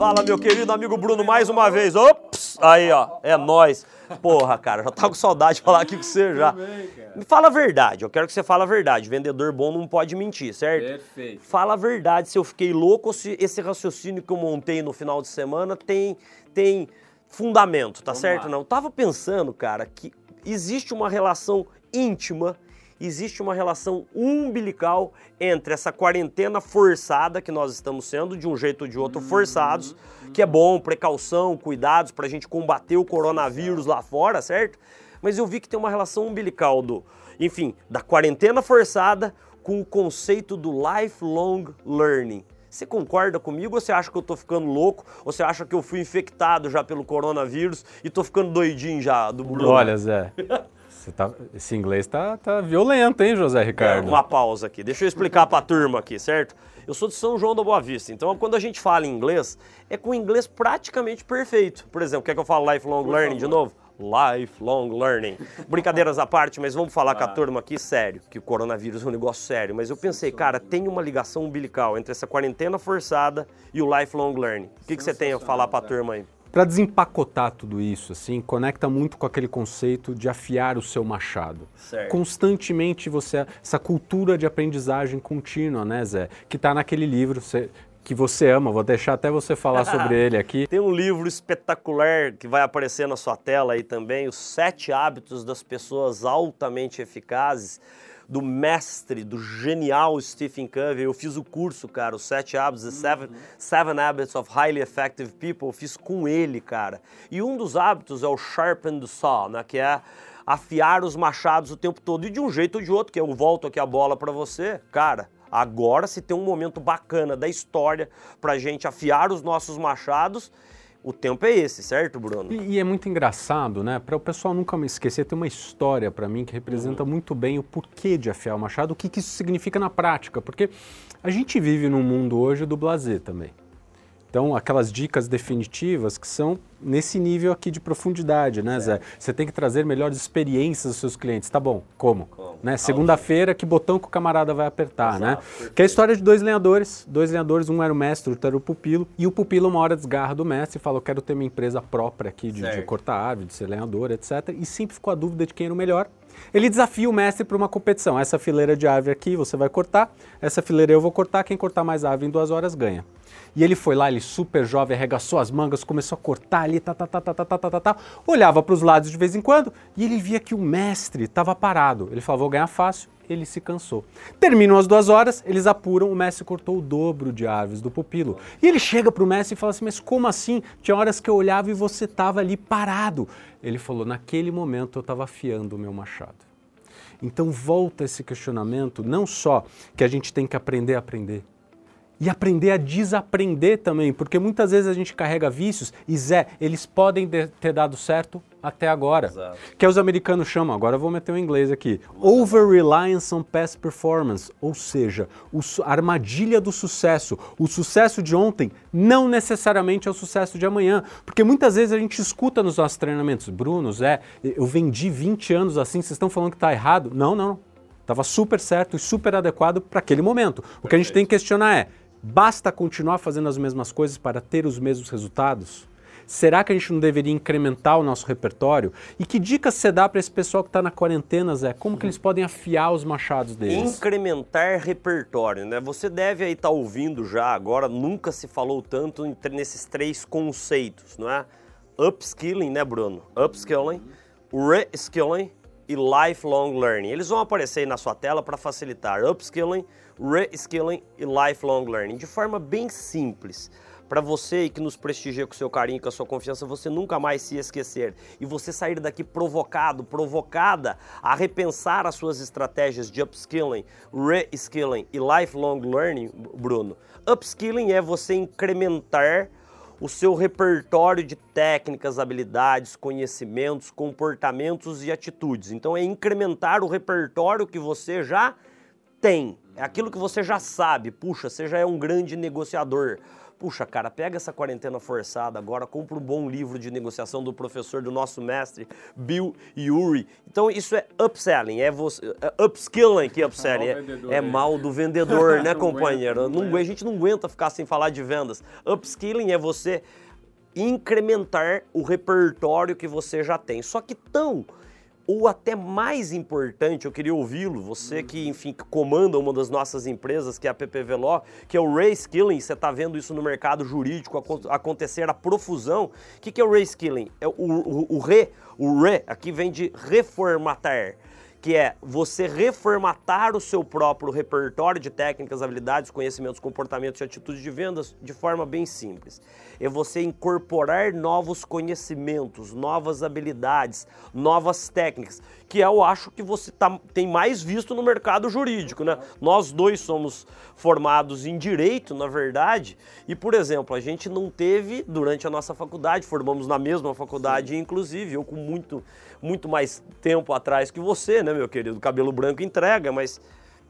Fala, meu querido amigo Bruno, mais uma vez. Ops! Aí, ó, é nós. Porra, cara, já tava com saudade de falar aqui com você já. Me fala a verdade, eu quero que você fale a verdade. Vendedor bom não pode mentir, certo? Perfeito. Fala a verdade se eu fiquei louco ou se esse raciocínio que eu montei no final de semana tem, tem fundamento, tá Vamos certo? lá. Não, eu tava pensando, cara, que existe uma relação íntima, existe uma relação umbilical entre essa quarentena forçada que nós estamos sendo, de um jeito ou de outro forçados, que é bom, precaução, cuidados pra gente combater o coronavírus lá fora, certo? Mas eu vi que tem uma relação umbilical do, enfim, da quarentena forçada com o conceito do lifelong learning. Você concorda comigo ou você acha que eu tô ficando louco? Ou você acha que eu fui infectado já pelo coronavírus e tô ficando doidinho já do Bruno? Olha, Zé, você tá- esse inglês tá, tá violento, hein, José Ricardo? Uma pausa aqui. Deixa eu explicar pra turma aqui, certo? Eu sou de São João da Boa Vista, então quando a gente fala inglês, é com inglês praticamente perfeito. Por exemplo, quer que eu fale lifelong learning de novo? Lifelong learning. Brincadeiras à parte, mas vamos falar com a turma aqui sério, que o coronavírus é um negócio sério. Mas eu pensei, cara, tem uma ligação umbilical entre essa quarentena forçada e o lifelong learning. O que, que você tem a falar pra turma aí? Para desempacotar tudo isso, assim, conecta muito com aquele conceito de afiar o seu machado. Certo. Constantemente você essa cultura de aprendizagem contínua, né, Zé? Que está naquele livro você- que você ama. Vou deixar até você falar sobre ele aqui. Tem um livro espetacular que vai aparecer na sua tela aí também, Os Sete Hábitos das Pessoas Altamente Eficazes, do mestre, do genial Stephen Covey. Eu fiz o curso, cara, Os Sete Hábitos, The Seven, Seven Habits of Highly Effective People, eu fiz com ele, cara. E um dos hábitos é o Sharpen the Saw, né, que é afiar os machados o tempo todo. E de um jeito ou de outro, que eu volto aqui a bola pra você, cara, agora se tem um momento bacana da história pra gente afiar os nossos machados, o tempo é esse, certo, Bruno? E, e é muito engraçado, né? Para o pessoal nunca me esquecer, tem uma história para mim que representa muito bem o porquê de afiar o machado, o que, que isso significa na prática, porque a gente vive num mundo hoje do blazer também. Então, aquelas dicas definitivas que são nesse nível aqui de profundidade, né, Zé? Você tem que trazer melhores experiências aos seus clientes. Tá bom, como? Como? Né? Segunda-feira, que botão que o camarada vai apertar, né? Exato, perfeito. Que é a história de dois lenhadores. Dois lenhadores, um era o mestre, outro era o pupilo. E o pupilo, uma hora, desgarra do mestre e fala: Eu quero ter minha empresa própria aqui de, de cortar árvore, de ser lenhador, etc. E sempre ficou a dúvida de quem era o melhor. Ele desafia o mestre para uma competição. Essa fileira de árvore aqui você vai cortar, essa fileira eu vou cortar, quem cortar mais árvore em duas horas ganha. E ele foi lá, ele super jovem, arregaçou as mangas, começou a cortar ali, tá, tá, tá, tá, tá, tá, tá, tá, tá. olhava para os lados de vez em quando e ele via que o mestre estava parado. Ele falou, vou ganhar fácil, ele se cansou. Terminam as duas horas, eles apuram, o mestre cortou o dobro de árvores do pupilo. E ele chega para o mestre e fala assim, mas como assim? Tinha horas que eu olhava e você estava ali parado. Ele falou, naquele momento eu estava afiando o meu machado. Então volta esse questionamento, não só que a gente tem que aprender a aprender, e aprender a desaprender também, porque muitas vezes a gente carrega vícios e Zé, eles podem de- ter dado certo até agora. Exato. Que os americanos chamam, agora eu vou meter o inglês aqui, over reliance on past performance, ou seja, a armadilha do sucesso. O sucesso de ontem não necessariamente é o sucesso de amanhã, porque muitas vezes a gente escuta nos nossos treinamentos, Bruno, Zé, eu vendi 20 anos assim, vocês estão falando que está errado? Não, não. Estava super certo e super adequado para aquele momento. O que a gente tem que questionar é: basta continuar fazendo as mesmas coisas para ter os mesmos resultados? Será que a gente não deveria incrementar o nosso repertório? E que dicas você dá para esse pessoal que está na quarentena, Zé? Como que eles podem afiar os machados deles? Incrementar repertório, né? Você deve aí estar ouvindo já agora, nunca se falou tanto entre- nesses três conceitos, não é? Upskilling, né, Bruno? Upskilling, reskilling e lifelong learning. Eles vão aparecer aí na sua tela para facilitar. Upskilling, reskilling e lifelong learning, de forma bem simples. Para você que nos prestigia com seu carinho, com a sua confiança, você nunca mais se esquecer e você sair daqui provocado, provocada a repensar as suas estratégias de upskilling, reskilling e lifelong learning, Bruno. Upskilling é você incrementar o seu repertório de técnicas, habilidades, conhecimentos, comportamentos e atitudes. Então é incrementar o repertório que você já tem. É aquilo que você já sabe. Puxa, você já é um grande negociador. Puxa, cara, pega essa quarentena forçada agora, compra um bom livro de negociação do professor, do nosso mestre, Bill Yuri. Então, isso é upselling, é, você, é upskilling que upselling. É, é mal do vendedor, né, companheiro? Não, a gente não aguenta ficar sem falar de vendas. Upskilling é você incrementar o repertório que você já tem. Só que tão ou até mais importante, eu queria ouvi-lo, você que, enfim, comanda uma das nossas empresas, que é a PPV Law, que é o Reskilling, você está vendo isso no mercado jurídico acontecer a profusão. O que, que é o Reskilling? É o, o, o re, o re, aqui vem de reformatar que é você reformatar o seu próprio repertório de técnicas, habilidades, conhecimentos, comportamentos e atitudes de vendas de forma bem simples. É você incorporar novos conhecimentos, novas habilidades, novas técnicas, que eu acho que você tá, tem mais visto no mercado jurídico, né? Nós dois somos formados em direito, na verdade, e por exemplo, a gente não teve durante a nossa faculdade, formamos na mesma faculdade, Sim. inclusive, eu com muito muito mais tempo atrás que você, né, meu querido? Cabelo branco entrega, mas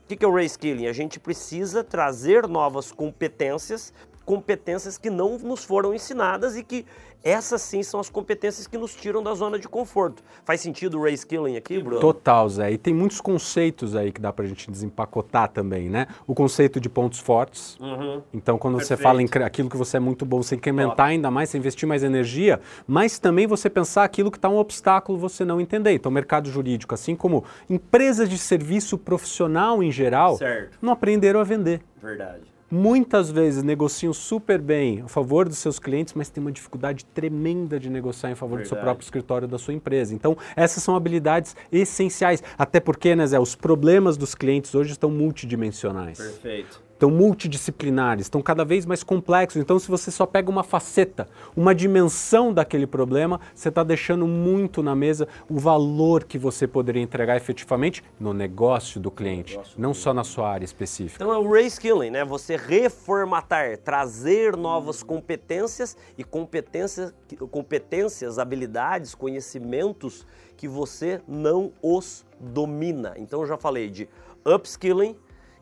o que, que é o reskilling? A gente precisa trazer novas competências, competências que não nos foram ensinadas e que essas sim são as competências que nos tiram da zona de conforto. Faz sentido o reskilling aqui, Bruno? Total, Zé. E tem muitos conceitos aí que dá pra gente desempacotar também, né? O conceito de pontos fortes. Uhum. Então, quando Perfeito. você fala em aquilo que você é muito bom, você incrementar Top. ainda mais, você investir mais energia, mas também você pensar aquilo que está um obstáculo você não entender. Então, o mercado jurídico, assim como empresas de serviço profissional em geral, certo. não aprenderam a vender. Verdade muitas vezes negociam super bem a favor dos seus clientes, mas tem uma dificuldade tremenda de negociar em favor Verdade. do seu próprio escritório da sua empresa. Então, essas são habilidades essenciais, até porque, né, Zé, os problemas dos clientes hoje estão multidimensionais. Perfeito estão multidisciplinares, estão cada vez mais complexos. Então, se você só pega uma faceta, uma dimensão daquele problema, você está deixando muito na mesa o valor que você poderia entregar efetivamente no negócio do cliente, negócio não do só na sua área específica. Então, é o reskilling, né? Você reformatar, trazer novas competências e competências, competências, habilidades, conhecimentos que você não os domina. Então, eu já falei de upskilling,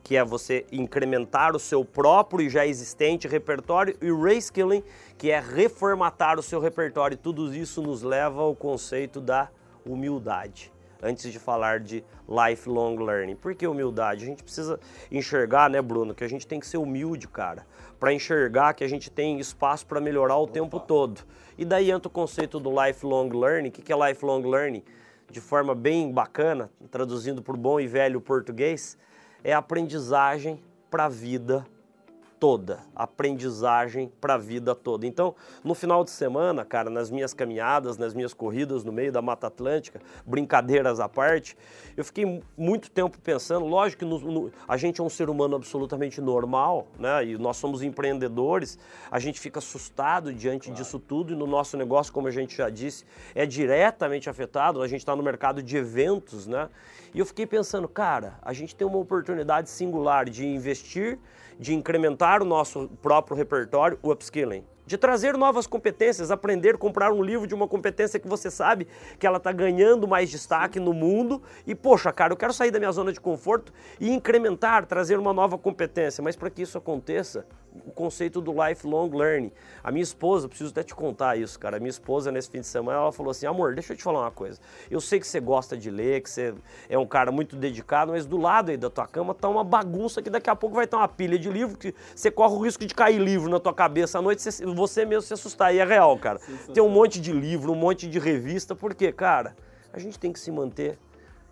que é você incrementar o seu próprio e já existente repertório, e reskilling, que é reformatar o seu repertório. E tudo isso nos leva ao conceito da humildade. Antes de falar de lifelong learning. Por que humildade? A gente precisa enxergar, né, Bruno, que a gente tem que ser humilde, cara, para enxergar que a gente tem espaço para melhorar o Opa. tempo todo. E daí entra o conceito do lifelong learning. O que é lifelong learning? De forma bem bacana, traduzindo para o bom e velho português, é aprendizagem para a vida toda, aprendizagem para a vida toda. Então, no final de semana, cara, nas minhas caminhadas, nas minhas corridas no meio da Mata Atlântica, brincadeiras à parte, eu fiquei muito tempo pensando, lógico que no, no, a gente é um ser humano absolutamente normal, né? E nós somos empreendedores, a gente fica assustado diante claro. disso tudo e no nosso negócio, como a gente já disse, é diretamente afetado, a gente está no mercado de eventos, né? E eu fiquei pensando, cara, a gente tem uma oportunidade singular de investir, de incrementar o nosso próprio repertório, o upskilling de trazer novas competências, aprender, comprar um livro de uma competência que você sabe que ela está ganhando mais destaque no mundo e, poxa, cara, eu quero sair da minha zona de conforto e incrementar, trazer uma nova competência. Mas para que isso aconteça, o conceito do lifelong learning. A minha esposa, preciso até te contar isso, cara. A minha esposa, nesse fim de semana, ela falou assim: amor, deixa eu te falar uma coisa. Eu sei que você gosta de ler, que você é um cara muito dedicado, mas do lado aí da tua cama tá uma bagunça que daqui a pouco vai ter uma pilha de livro que você corre o risco de cair livro na tua cabeça à noite, você, você mesmo se assustar. E é real, cara. Tem um monte de livro, um monte de revista, porque, cara, a gente tem que se manter.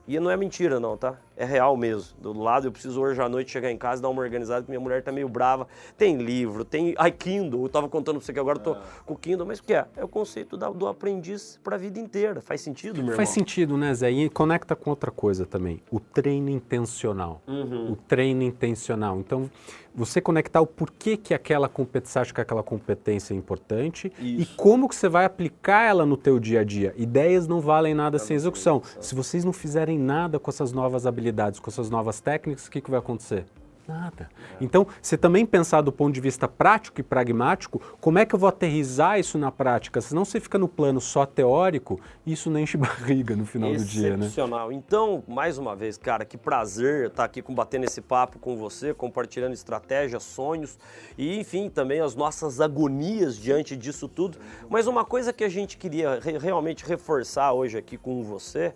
E não é mentira, não, tá? É real mesmo. Do lado, eu preciso hoje à noite chegar em casa e dar uma organizada, porque minha mulher tá meio brava. Tem livro, tem ai, Kindle. Eu tava contando pra você que agora eu tô é. com o Kindle, mas o que é? É o conceito da, do aprendiz pra vida inteira. Faz sentido, meu Faz irmão? sentido, né, Zé? E conecta com outra coisa também. O treino intencional. Uhum. O treino intencional. Então, você conectar o porquê que aquela competência, acha que aquela competência é importante Isso. e como que você vai aplicar ela no teu dia a dia. Ideias não valem nada sem execução. Se vocês não fizerem nada com essas novas habilidades, habilidades, com essas novas técnicas, o que, que vai acontecer? Nada. Então, você também pensar do ponto de vista prático e pragmático, como é que eu vou aterrizar isso na prática? Senão você fica no plano só teórico isso não enche barriga no final do dia, né? Excepcional. Então, mais uma vez, cara, que prazer estar aqui combatendo esse papo com você, compartilhando estratégias, sonhos e, enfim, também as nossas agonias diante disso tudo. Mas uma coisa que a gente queria re realmente reforçar hoje aqui com você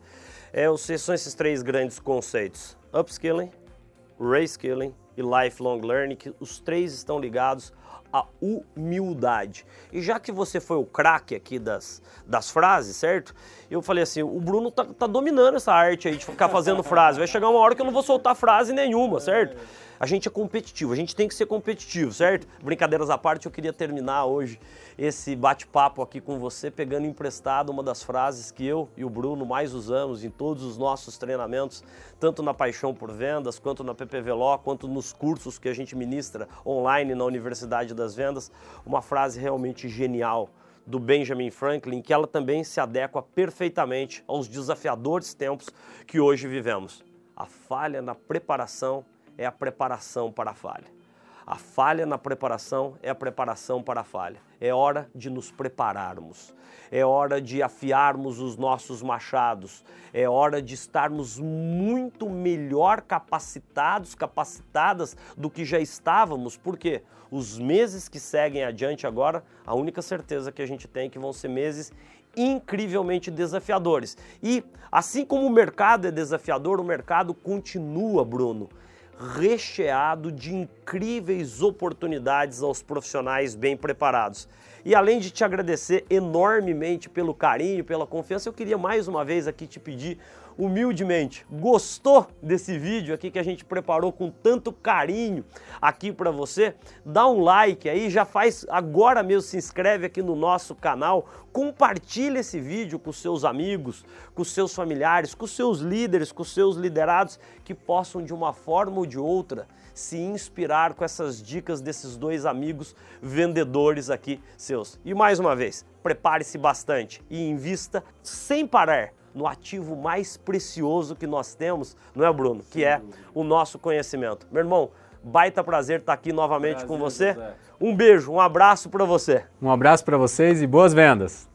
é, são esses três grandes conceitos: upskilling, reskilling e lifelong learning, que os três estão ligados à humildade. E já que você foi o craque aqui das, das frases, certo? Eu falei assim, o Bruno tá, tá dominando essa arte aí de ficar fazendo frase. Vai chegar uma hora que eu não vou soltar frase nenhuma, certo? A gente é competitivo, a gente tem que ser competitivo, certo? Brincadeiras à parte, eu queria terminar hoje esse bate-papo aqui com você, pegando emprestado uma das frases que eu e o Bruno mais usamos em todos os nossos treinamentos, tanto na Paixão por Vendas, quanto na PPV Law, quanto nos cursos que a gente ministra online na Universidade das Vendas. Uma frase realmente genial do Benjamin Franklin, que ela também se adequa perfeitamente aos desafiadores tempos que hoje vivemos. A falha na preparação é a preparação para a falha. A falha na preparação é a preparação para a falha. É hora de nos prepararmos. É hora de afiarmos os nossos machados. É hora de estarmos muito melhor capacitados, capacitadas do que já estávamos, porque os meses que seguem adiante agora, a única certeza que a gente tem é que vão ser meses incrivelmente desafiadores. E assim como o mercado é desafiador, o mercado continua, Bruno, recheado de incríveis oportunidades aos profissionais bem preparados. E além de te agradecer enormemente pelo carinho, pela confiança, eu queria mais uma vez aqui te pedir humildemente, gostou desse vídeo aqui que a gente preparou com tanto carinho aqui para você? Dá um like aí, já faz agora mesmo, se inscreve aqui no nosso canal, compartilha esse vídeo com seus amigos, com seus familiares, com seus líderes, com seus liderados que possam de uma forma ou de outra se inspirar com essas dicas desses dois amigos vendedores aqui seus. E mais uma vez, prepare-se bastante e invista sem parar no ativo mais precioso que nós temos, não é, Bruno? Que é o nosso conhecimento. Meu irmão, baita prazer estar aqui novamente prazer, com você. José. Um beijo, um abraço para você. Um abraço para vocês e boas vendas.